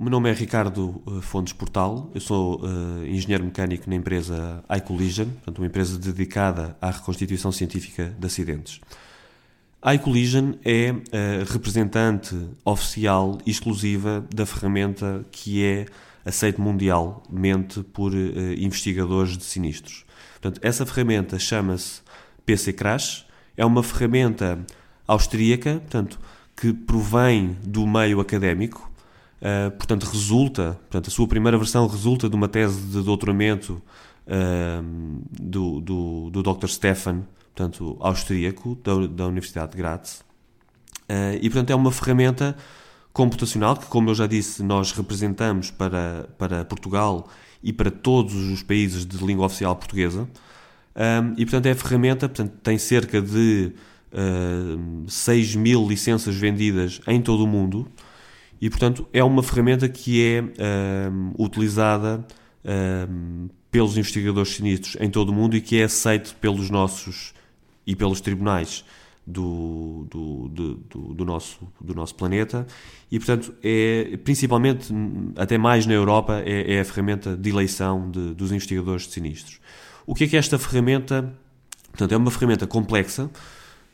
O meu nome é Ricardo eh, Fontes Portal, eu sou uh, engenheiro mecânico na empresa iCollision, portanto, uma empresa dedicada à reconstituição científica de acidentes. ICollision é a representante oficial e exclusiva da ferramenta que é aceita mundialmente por uh, investigadores de sinistros. Portanto, essa ferramenta chama-se PC Crash, é uma ferramenta austríaca, portanto, que provém do meio académico, Uh, portanto, resulta, portanto, a sua primeira versão resulta de uma tese de doutoramento uh, do, do, do Dr. Stefan, portanto, austríaco, da, da Universidade de Graz. Uh, e, portanto, é uma ferramenta computacional que, como eu já disse, nós representamos para, para Portugal e para todos os países de língua oficial portuguesa. e, portanto, é a ferramenta, portanto, tem cerca de uh, 6 mil licenças vendidas em todo o mundo. E, portanto, é uma ferramenta que é um, utilizada um, pelos investigadores sinistros em todo o mundo e que é aceito pelos nossos e pelos tribunais do, do, do, do, nosso, do nosso planeta e, portanto, é principalmente, até mais na Europa, é, é a ferramenta de eleição de, dos investigadores de sinistros. O que é que esta ferramenta? Portanto, é uma ferramenta complexa,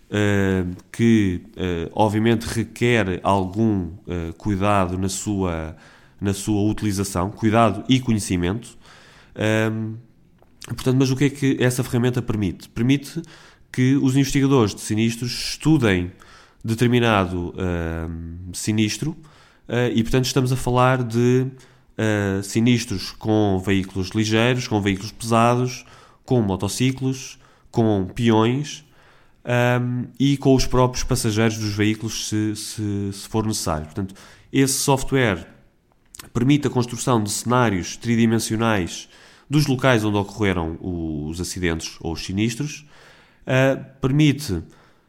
uh, que uh, obviamente requer algum uh, cuidado na sua, na sua utilização, cuidado e conhecimento. portanto, mas o que é que essa ferramenta permite? Permite que os investigadores de sinistros estudem determinado sinistro e, portanto, estamos a falar de sinistros com veículos ligeiros, com veículos pesados, com motociclos, com peões um, e com os próprios passageiros dos veículos, se, se, se, for necessário. Portanto, esse software permite a construção de cenários tridimensionais dos locais onde ocorreram os acidentes ou os sinistros, uh, permite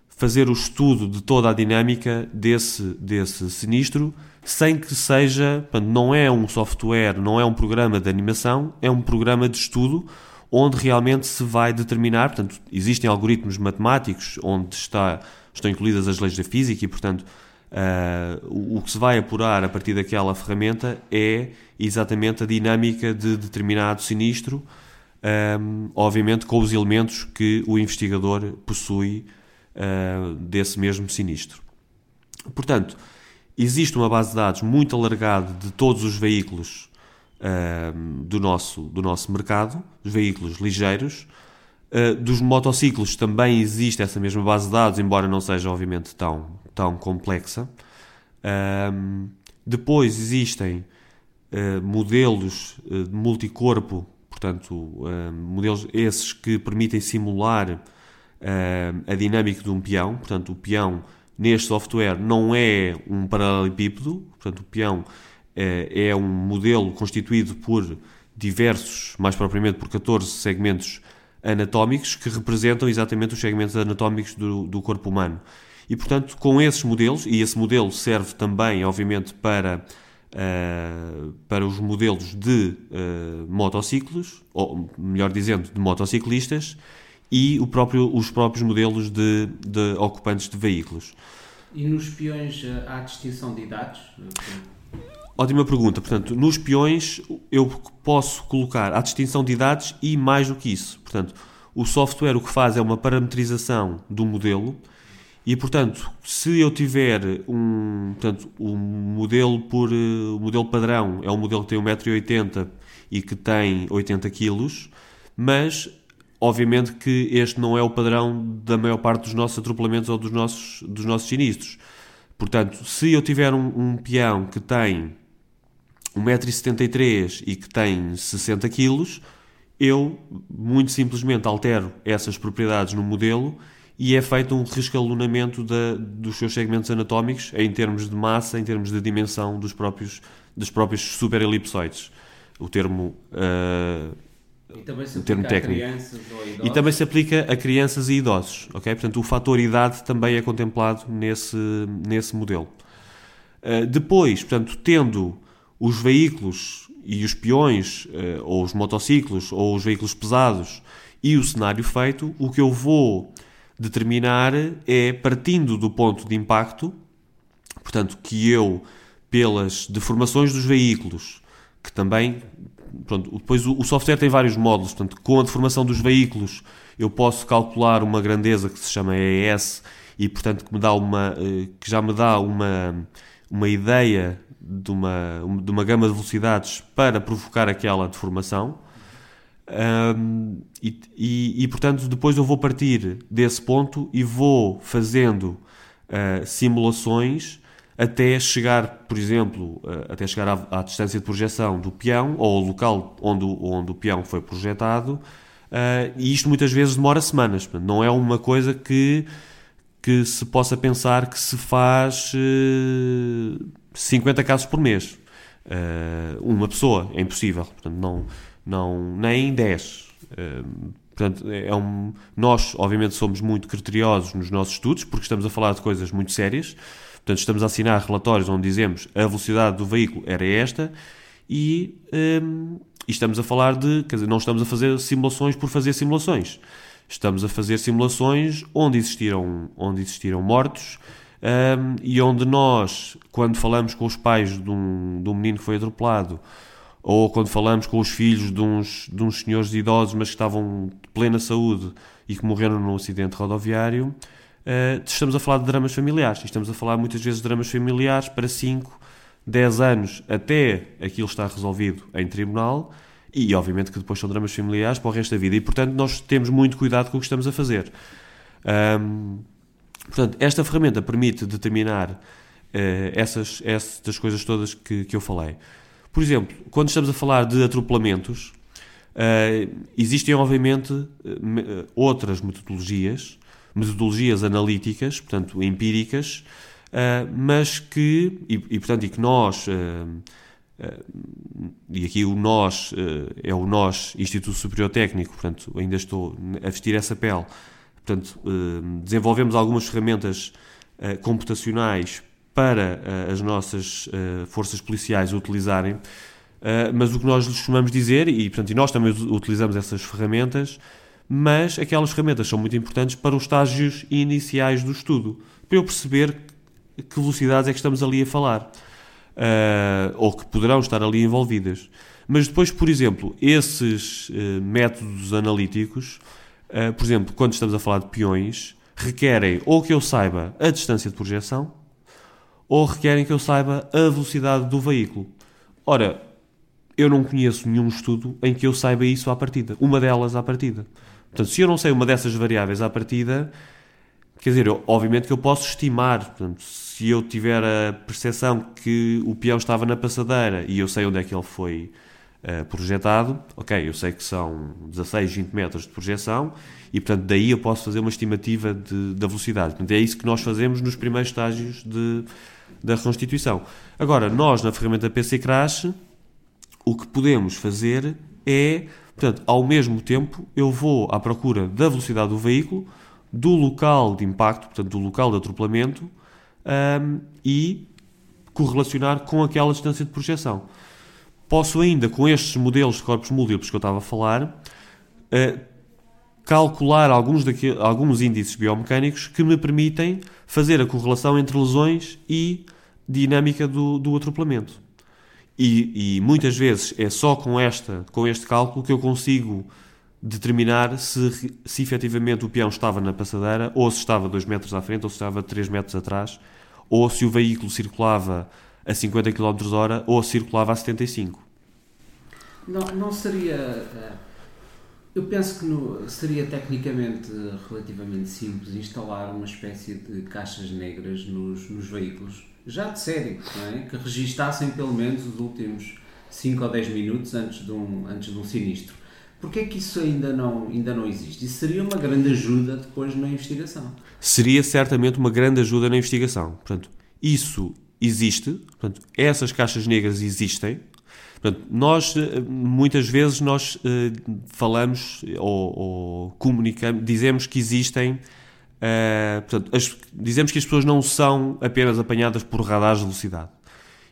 fazer o estudo de toda a dinâmica desse, desse sinistro sem que seja, não é um software, não é um programa de animação, é um programa de estudo onde realmente se vai determinar, portanto, existem algoritmos matemáticos onde está, estão incluídas as leis da física e, portanto, uh, o que se vai apurar a partir daquela ferramenta é exatamente a dinâmica de determinado sinistro, um, obviamente com os elementos que o investigador possui uh, desse mesmo sinistro. Portanto, existe uma base de dados muito alargada de todos os veículos do, nosso, do nosso mercado, dos veículos ligeiros. Uh, dos motociclos também existe essa mesma base de dados, embora não seja obviamente tão, tão complexa. Depois existem uh, modelos de multicorpo, portanto, modelos esses que permitem simular a dinâmica de um peão. Portanto, o peão neste software não é um paralelepípedo, portanto, o peão é, é um modelo constituído por diversos, mais propriamente por 14 segmentos anatómicos que representam exatamente os segmentos anatómicos do, do corpo humano. E, portanto, com esses modelos, e esse modelo serve também, obviamente, para, uh, para os modelos de uh, motociclos, ou melhor dizendo, de motociclistas, e o próprio, os próprios modelos de, de ocupantes de veículos. E nos peões eh, há distinção de idades? Ótima pergunta. Portanto, nos peões eu posso colocar a distinção de idades e mais do que isso. Portanto, o software o que faz é uma parametrização do modelo e, portanto, se eu tiver um, portanto, um modelo por o modelo padrão é um modelo que tem 1,80m e que tem 80 kg, mas obviamente que este não é o padrão da maior parte dos nossos atropelamentos ou dos nossos, dos nossos sinistros. Portanto, se eu tiver um, um peão que tem 1,73m e que tem 60 kg, eu muito simplesmente altero essas propriedades no modelo e é feito um rescalonamento da, dos seus segmentos anatómicos em termos de massa, em termos de dimensão dos próprios, dos próprios superelipsoides. O termo, uh, o termo técnico. E também se aplica a crianças e idosos. Okay? Portanto, o fator idade também é contemplado nesse, nesse modelo. Uh, depois, portanto, tendo os veículos e os peões, eh, ou os motociclos, ou os veículos pesados e o cenário feito, o que eu vou determinar é, partindo do ponto de impacto, portanto, que eu pelas deformações dos veículos, que também. Pronto, depois o, software tem vários módulos, portanto, com a deformação dos veículos eu posso calcular uma grandeza que se chama EES e, portanto, que, me dá uma, eh, que já me dá uma, uma ideia de uma, de uma gama de velocidades para provocar aquela deformação. Um, e, e, e, portanto, depois eu vou partir desse ponto e vou fazendo uh, simulações até chegar, por exemplo, uh, até chegar à, à, distância de projeção do peão ou ao local onde, onde o peão foi projetado. Uh, e isto muitas vezes demora semanas. Não é uma coisa que, que se possa pensar que se faz 50 casos por mês. uma pessoa, é impossível. Portanto, não não, nem 10. Uh, portanto, é um, nós, obviamente, somos muito criteriosos nos nossos estudos, porque estamos a falar de coisas muito sérias. Portanto, estamos a assinar relatórios onde dizemos a velocidade do veículo era esta e, um, e estamos a falar de. Quer dizer, não estamos a fazer simulações por fazer simulações. Estamos a fazer simulações onde existiram, onde existiram mortos um, e onde nós, quando falamos com os pais de um, de um menino que foi atropelado ou quando falamos com os filhos de uns, de uns senhores idosos, mas que estavam de plena saúde e que morreram num acidente rodoviário, uh, estamos a falar de dramas familiares. Estamos a falar muitas vezes de dramas familiares para 5, 10 anos até aquilo estar resolvido em tribunal e, obviamente, que depois são dramas familiares para o resto da vida. E, portanto, nós temos muito cuidado com o que estamos a fazer. Um, portanto, esta ferramenta permite determinar uh, essas, essas coisas todas que, que eu falei. Por exemplo, quando estamos a falar de atropelamentos, uh, existem obviamente uh, outras metodologias, metodologias analíticas, portanto empíricas, mas que, e, e, portanto, e que nós, e aqui o nós é o nós Instituto Superior Técnico, portanto ainda estou a vestir essa pele, portanto desenvolvemos algumas ferramentas computacionais para uh, as nossas forças policiais utilizarem, mas o que nós lhes costumamos dizer, e, portanto, e nós também utilizamos essas ferramentas, mas aquelas ferramentas são muito importantes para os estágios iniciais do estudo, para eu perceber que velocidades é que estamos ali a falar, ou que poderão estar ali envolvidas. Mas depois, por exemplo, esses métodos analíticos, por exemplo, quando estamos a falar de peões, requerem ou que eu saiba a distância de projeção, ou requerem que eu saiba a velocidade do veículo. Ora, eu não conheço nenhum estudo em que eu saiba isso à partida, uma delas à partida. Portanto, se eu não sei uma dessas variáveis à partida, quer dizer, eu, obviamente que eu posso estimar, portanto, se eu tiver a percepção que o peão estava na passadeira e eu sei onde é que ele foi uh, projetado, ok, eu sei que são 16, 20 metros de projeção e, portanto, daí eu posso fazer uma estimativa de, da velocidade. Portanto, é isso que nós fazemos nos primeiros estágios de, da reconstituição. Agora, nós na ferramenta PC Crash, o que podemos fazer é, portanto, ao mesmo tempo, eu vou à procura da velocidade do veículo, do local de impacto, portanto, do local de atropelamento um, e correlacionar com aquela distância de projeção. Posso ainda, com estes modelos de corpos múltiplos que eu estava a falar, uh, calcular alguns, daquilo, alguns índices biomecânicos que me permitem fazer a correlação entre lesões e dinâmica do, do atropelamento. E, e, muitas vezes é só com, esta, com este cálculo que eu consigo determinar se, se efetivamente o peão estava na passadeira, ou se estava 2 metros à frente, ou se estava 3 metros atrás, ou se o veículo circulava a 50 km hora, ou circulava a 75. Não, não seria eh, eu penso que no, seria tecnicamente relativamente simples instalar uma espécie de caixas negras nos, nos veículos, já de série, é? que registassem pelo menos os últimos 5 ou 10 minutos antes de um, antes de um sinistro. Porquê é que isso ainda não, ainda não existe? Isso seria uma grande ajuda depois na investigação. Seria certamente uma grande ajuda na investigação. Portanto, isso existe, portanto, essas caixas negras existem, Portanto, nós, eh, muitas vezes, nós uh, falamos ou, ou, comunicamos, dizemos que existem, uh, portanto, as, dizemos que as pessoas não são apenas apanhadas por radares de velocidade.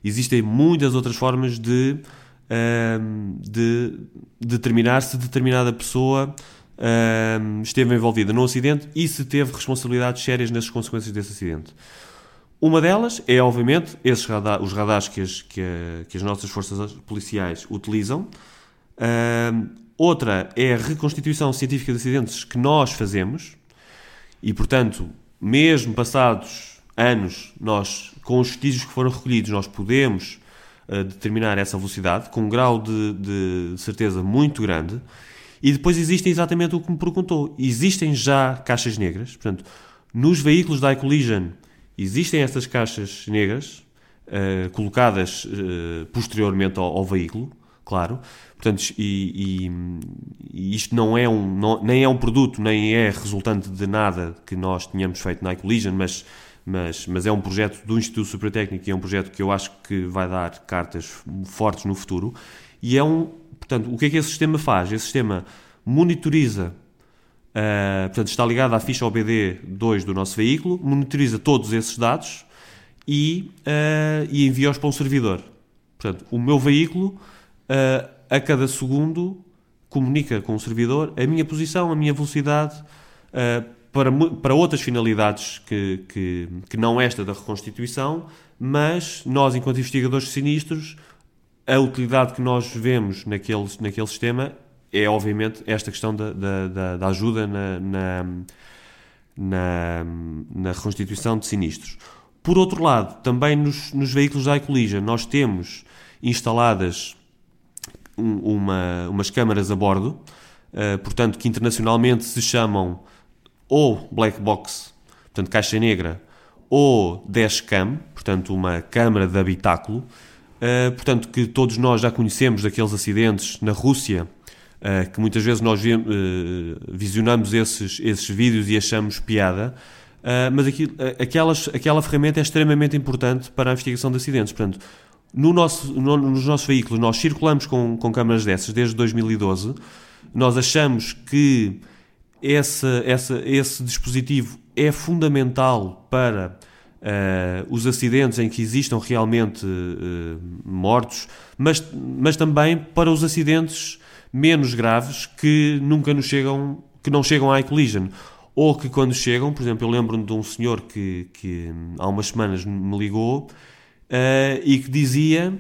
Existem muitas outras formas de, uh, de determinar se determinada pessoa esteve envolvida num acidente e se teve responsabilidades sérias nas consequências desse acidente. Uma delas é, obviamente, esses radar, os radares que as, que, a, que as nossas forças policiais utilizam. Uh, outra é a reconstituição científica de acidentes que nós fazemos. E, portanto, mesmo passados anos, nós, com os vestígios que foram recolhidos, nós podemos uh, determinar essa velocidade com um grau de, de certeza muito grande. E depois existem exatamente o que me perguntou. Existem já caixas negras. Portanto, nos veículos da iCollision existem estas caixas negras uh, colocadas uh, posteriormente ao, ao, veículo, claro. Portanto, e, e, isto não é um, não, nem é um produto, nem é resultante de nada que nós tenhamos feito na iCollision, mas, mas, mas é um projeto do Instituto Superior Técnico e é um projeto que eu acho que vai dar cartas fortes no futuro. E é um, portanto, o que é que esse sistema faz? Esse sistema monitoriza Uh, portanto, está ligado à ficha OBD2 do nosso veículo, monitoriza todos esses dados e, uh, e envia-os para um servidor. Portanto, o meu veículo, uh, a cada segundo, comunica com o servidor a minha posição, a minha velocidade, para, para outras finalidades que, que, que não esta da reconstituição, mas nós, enquanto investigadores sinistros, a utilidade que nós vemos naquele, naquele sistema é obviamente esta questão da, da, da ajuda na, na, na, na, reconstituição de sinistros. Por outro lado, também nos, nos veículos da iCollision nós temos instaladas uma, umas câmaras a bordo, uh, portanto, que internacionalmente se chamam ou black box, portanto, caixa negra, ou dashcam, portanto, uma câmara de habitáculo, uh, portanto, que todos nós já conhecemos daqueles acidentes na Rússia, uh, que muitas vezes nós uh, visionamos esses, esses vídeos e achamos piada, uh, mas aquelas, aquela ferramenta é extremamente importante para a investigação de acidentes. Portanto, no nosso, no, nos nossos veículos, nós circulamos com, com câmaras dessas desde 2012, nós achamos que essa, esse dispositivo é fundamental para Uh, os acidentes em que existam realmente uh, mortos, mas, mas também para os acidentes menos graves que nunca nos chegam, que não chegam à iCollision. Ou que quando chegam, por exemplo, eu lembro-me de um senhor que, que há umas semanas me ligou uh, e que dizia: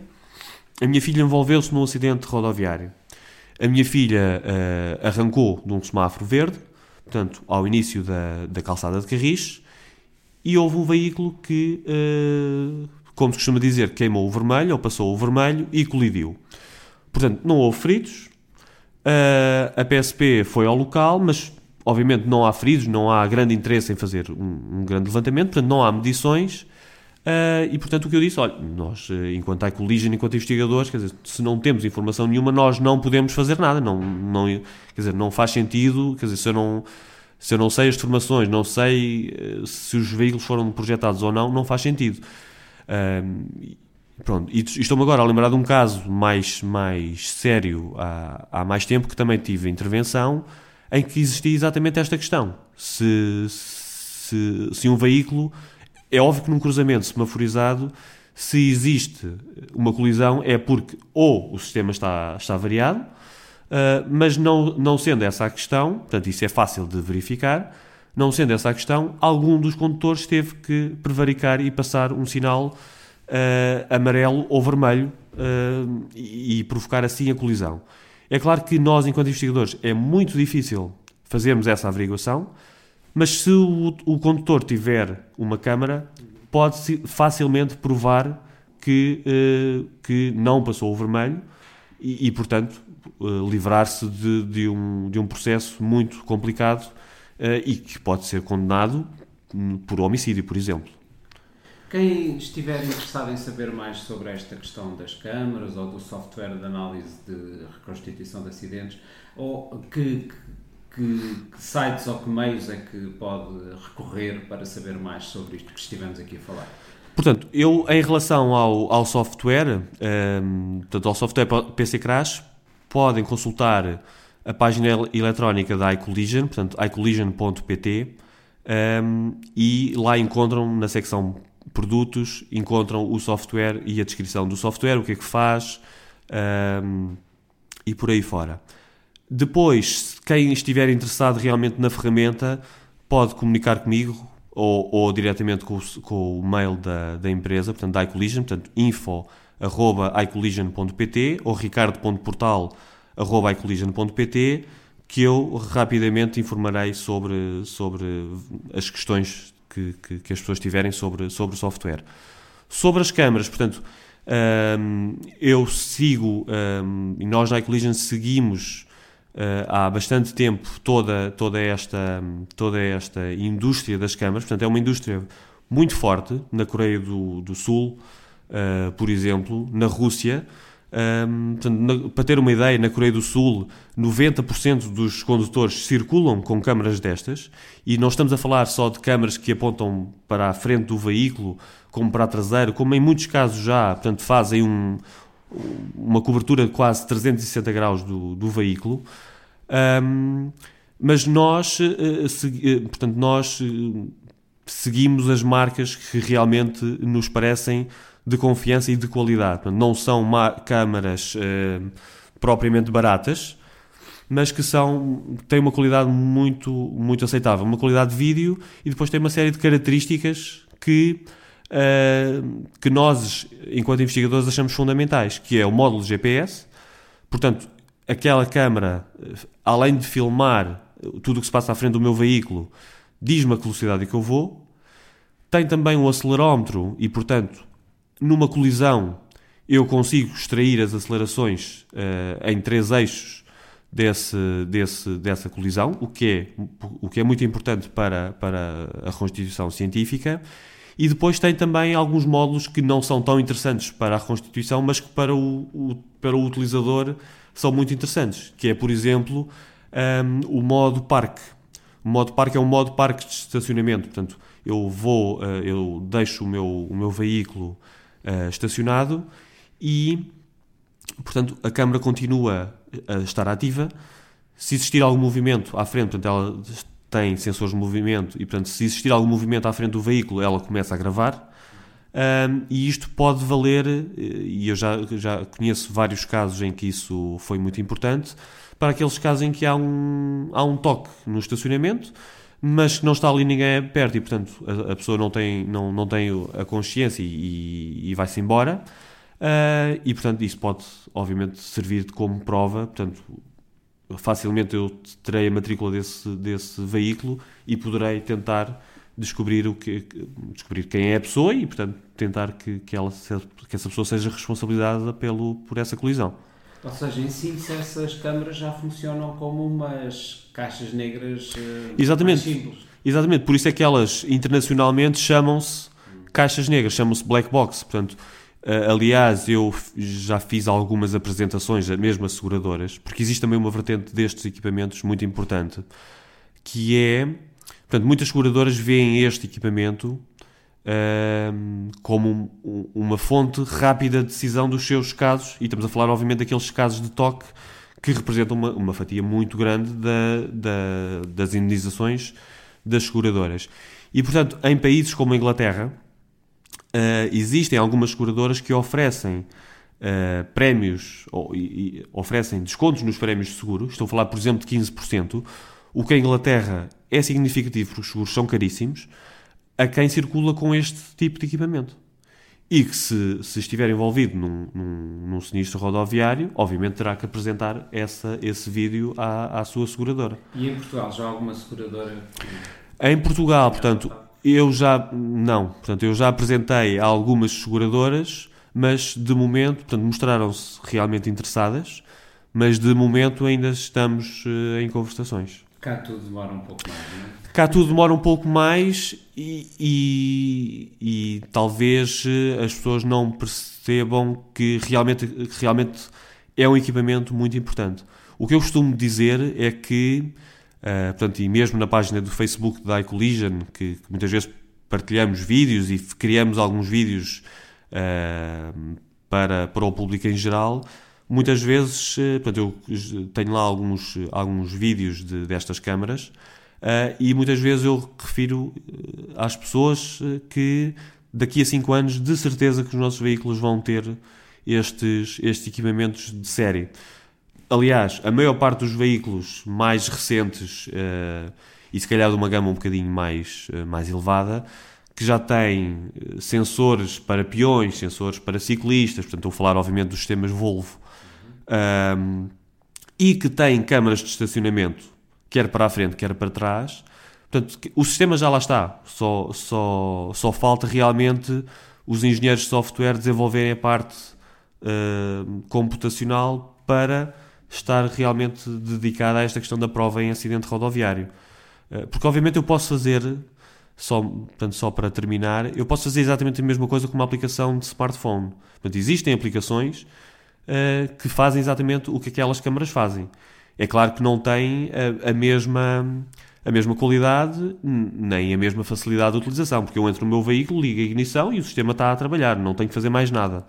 A minha filha envolveu-se num acidente rodoviário. A minha filha uh, arrancou de um semáforo verde, portanto, ao início da, da calçada de Carris, e houve um veículo que, uh, como se costuma dizer, queimou o vermelho ou passou o vermelho e colidiu. Portanto, não houve feridos, Uh, a PSP foi ao local, mas obviamente não há feridos, não há grande interesse em fazer um, um grande levantamento, portanto não há medições. Uh, e portanto o que eu disse, olha, nós, ah, enquanto iCollision, enquanto investigadores, quer dizer, se não temos informação nenhuma, nós não podemos fazer nada. Não, não, quer dizer, não faz sentido, quer dizer, se eu não, se eu não sei as formações, não sei se os veículos foram projetados ou não, não faz sentido. Uh, Pronto, e estou-me agora a lembrar de um caso mais, mais sério há, há mais tempo que também tive intervenção em que existia exatamente esta questão. Se, se, se um veículo. É óbvio que num cruzamento semaforizado, se existe uma colisão, é porque ou o sistema está, está variado, uh, mas não, não sendo essa a questão, portanto, isso é fácil de verificar, não sendo essa a questão, algum dos condutores teve que prevaricar e passar um sinal uh, amarelo ou vermelho uh, e, e, provocar assim a colisão. É claro que nós, enquanto investigadores, é muito difícil fazermos essa averiguação, mas se o, o condutor tiver uma câmara, pode facilmente provar que, uh, que não passou o vermelho e, e portanto, livrar-se de, de, um, de um processo muito complicado e que pode ser condenado por homicídio, por exemplo. Quem estiver interessado em saber mais sobre esta questão das câmaras ou do software de análise de reconstituição de acidentes, ou que, que, que, sites ou que meios é que pode recorrer para saber mais sobre isto que estivemos aqui a falar? Portanto, eu, em relação ao, ao software, um, ehm, portanto, ao software PC Crash, podem consultar a página eletrónica da iCollision, portanto, icollision.pt, um, ehm, e lá encontram na secção produtos, encontram o software e a descrição do software, o que é que faz um, e por aí fora. Depois, quem estiver interessado realmente na ferramenta, pode comunicar comigo ou, ou diretamente com o, com o mail da, da empresa, portanto, da iCollision, portanto, info arroba icollision.pt ou ricardo.portal arroba icollision.pt que eu rapidamente informarei sobre, sobre as questões que, que, que, as pessoas tiverem sobre, sobre o software. Sobre as câmaras, portanto, um, eu sigo, um, e nós na iCollision seguimos uh, há bastante tempo toda, toda, esta, toda esta indústria das câmaras, portanto, é uma indústria muito forte na Coreia do, do Sul, uh, por exemplo, na Rússia. Um, portanto, na, para ter uma ideia, na Coreia do Sul, 90% dos condutores circulam com câmaras destas, e não estamos a falar só de câmaras que apontam para a frente do veículo, como para a traseira, como em muitos casos já, portanto, fazem um, uma cobertura de quase 360 graus do, do veículo. Um, mas nós, uh, segui, uh, portanto, nós seguimos as marcas que realmente nos parecem de confiança e de qualidade. Não são câmaras propriamente baratas, mas que são têm uma qualidade muito muito aceitável, uma qualidade de vídeo e depois tem uma série de características que uh, que nós, enquanto investigadores, achamos fundamentais, que é o módulo GPS. Portanto, aquela câmara, além de filmar tudo o que se passa à frente do meu veículo, diz-me a velocidade que eu vou. Tem também um acelerómetro e, portanto, numa colisão eu consigo extrair as acelerações uh, em três eixos desse, desse, dessa colisão, o que, é, o que é muito importante para, para a constituição científica. E depois tem também alguns módulos que não são tão interessantes para a Constituição, mas que para o, o para o utilizador são muito interessantes, que é, por exemplo, um, o modo parque. O modo parque é um modo parque de estacionamento, portanto, eu vou, uh, eu deixo o meu, o meu veículo uh, estacionado e, portanto, a câmara continua a estar ativa. Se existir algum movimento à frente, portanto, ela tem sensores de movimento e, portanto, se existir algum movimento à frente do veículo, ela começa a gravar. Um, e isto pode valer, eh, e eu já, já conheço vários casos em que isso foi muito importante, para aqueles casos em que há um, há um toque no estacionamento, mas não está ali ninguém perto e, portanto, a, a pessoa não tem, não, não tem a consciência e, e vai-se embora. Uh, e, portanto, isso pode, obviamente, servir como prova. Portanto, facilmente eu terei a matrícula desse, desse veículo e poderei tentar descobrir o que descobrir quem é a pessoa e portanto tentar que, que, ela, que essa pessoa seja responsabilizada pelo, por essa colisão. Ou seja, em síntese essas câmaras já funcionam como umas caixas negras uh, Exatamente. simples. Exatamente, por isso é que elas internacionalmente chamam-se caixas negras, chamam-se black box, portanto Uh, aliás, eu já fiz algumas apresentações, mesmo a seguradoras, porque existe também uma vertente destes equipamentos muito importante, que é, portanto, muitas seguradoras veem este equipamento uh, como um, uma fonte rápida de decisão dos seus casos, e estamos a falar, obviamente, daqueles casos de toque que representam uma, uma fatia muito grande da, da, das indenizações das seguradoras. E, portanto, em países como a Inglaterra, uh, existem algumas seguradoras que oferecem uh, prémios ou e oferecem descontos nos prémios de seguro. Estou a falar, por exemplo, de 15%, o que em Inglaterra é significativo porque os seguros são caríssimos, a quem circula com este tipo de equipamento. E que se, se estiver envolvido num, num, num, sinistro rodoviário, obviamente terá que apresentar essa, esse vídeo à, à sua seguradora. E em Portugal já há alguma seguradora? Em Portugal, portanto, eu já não, portanto, eu já apresentei a algumas seguradoras, mas de momento, portanto, mostraram-se realmente interessadas, mas de momento ainda estamos uh, em conversações. Cá tudo demora um pouco mais, não é? Cá tudo demora um pouco mais e, e, e talvez eh, as pessoas não percebam que realmente, que realmente é um equipamento muito importante. O que eu costumo dizer é que Uh, portanto, e mesmo na página do Facebook da iCollision, que, que muitas vezes partilhamos vídeos e criamos alguns vídeos uh, para, para o público em geral, muitas vezes, uh, portanto, eu tenho lá alguns, alguns vídeos de, destas câmaras uh, e muitas vezes eu refiro às pessoas que daqui a 5 anos de certeza que os nossos veículos vão ter estes, estes equipamentos de série. Aliás, a maior parte dos veículos mais recentes uh, e se calhar de uma gama um bocadinho mais, uh, mais elevada, que já tem sensores para peões, sensores para ciclistas, portanto estou a falar obviamente dos sistemas Volvo, um, e que tem câmaras de estacionamento, quer para a frente, quer para trás. Portanto, o sistema já lá está, só, só, só falta realmente os engenheiros de software desenvolverem a parte uh, computacional para estar realmente dedicada a esta questão da prova em acidente rodoviário. Uh, porque obviamente eu posso fazer, só, portanto, só para terminar, eu posso fazer exatamente a mesma coisa com uma aplicação de smartphone. Portanto, existem aplicações uh, que fazem exatamente o que aquelas câmaras fazem. É claro que não têm a, a mesma a mesma qualidade nem a mesma facilidade de utilização, porque eu entro no meu veículo, ligo a ignição e o sistema está a trabalhar, não tenho que fazer mais nada.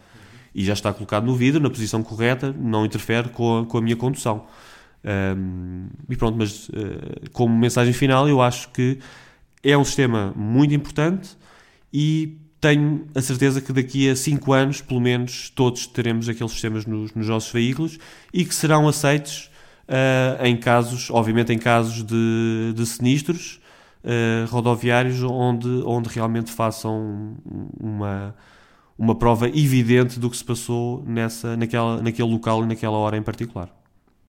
E já está colocado no vidro, na posição correta, não interfere com a, com a minha condução. Um, e pronto, mas uh, como mensagem final, eu acho que é um sistema muito importante e tenho a certeza que daqui a 5 anos, pelo menos, todos teremos aqueles sistemas nos, nos nossos veículos e que serão aceitos uh, em casos, obviamente em casos de, de sinistros uh, rodoviários onde, onde realmente façam uma, uma prova evidente do que se passou nessa, naquela, naquele local e naquela hora em particular.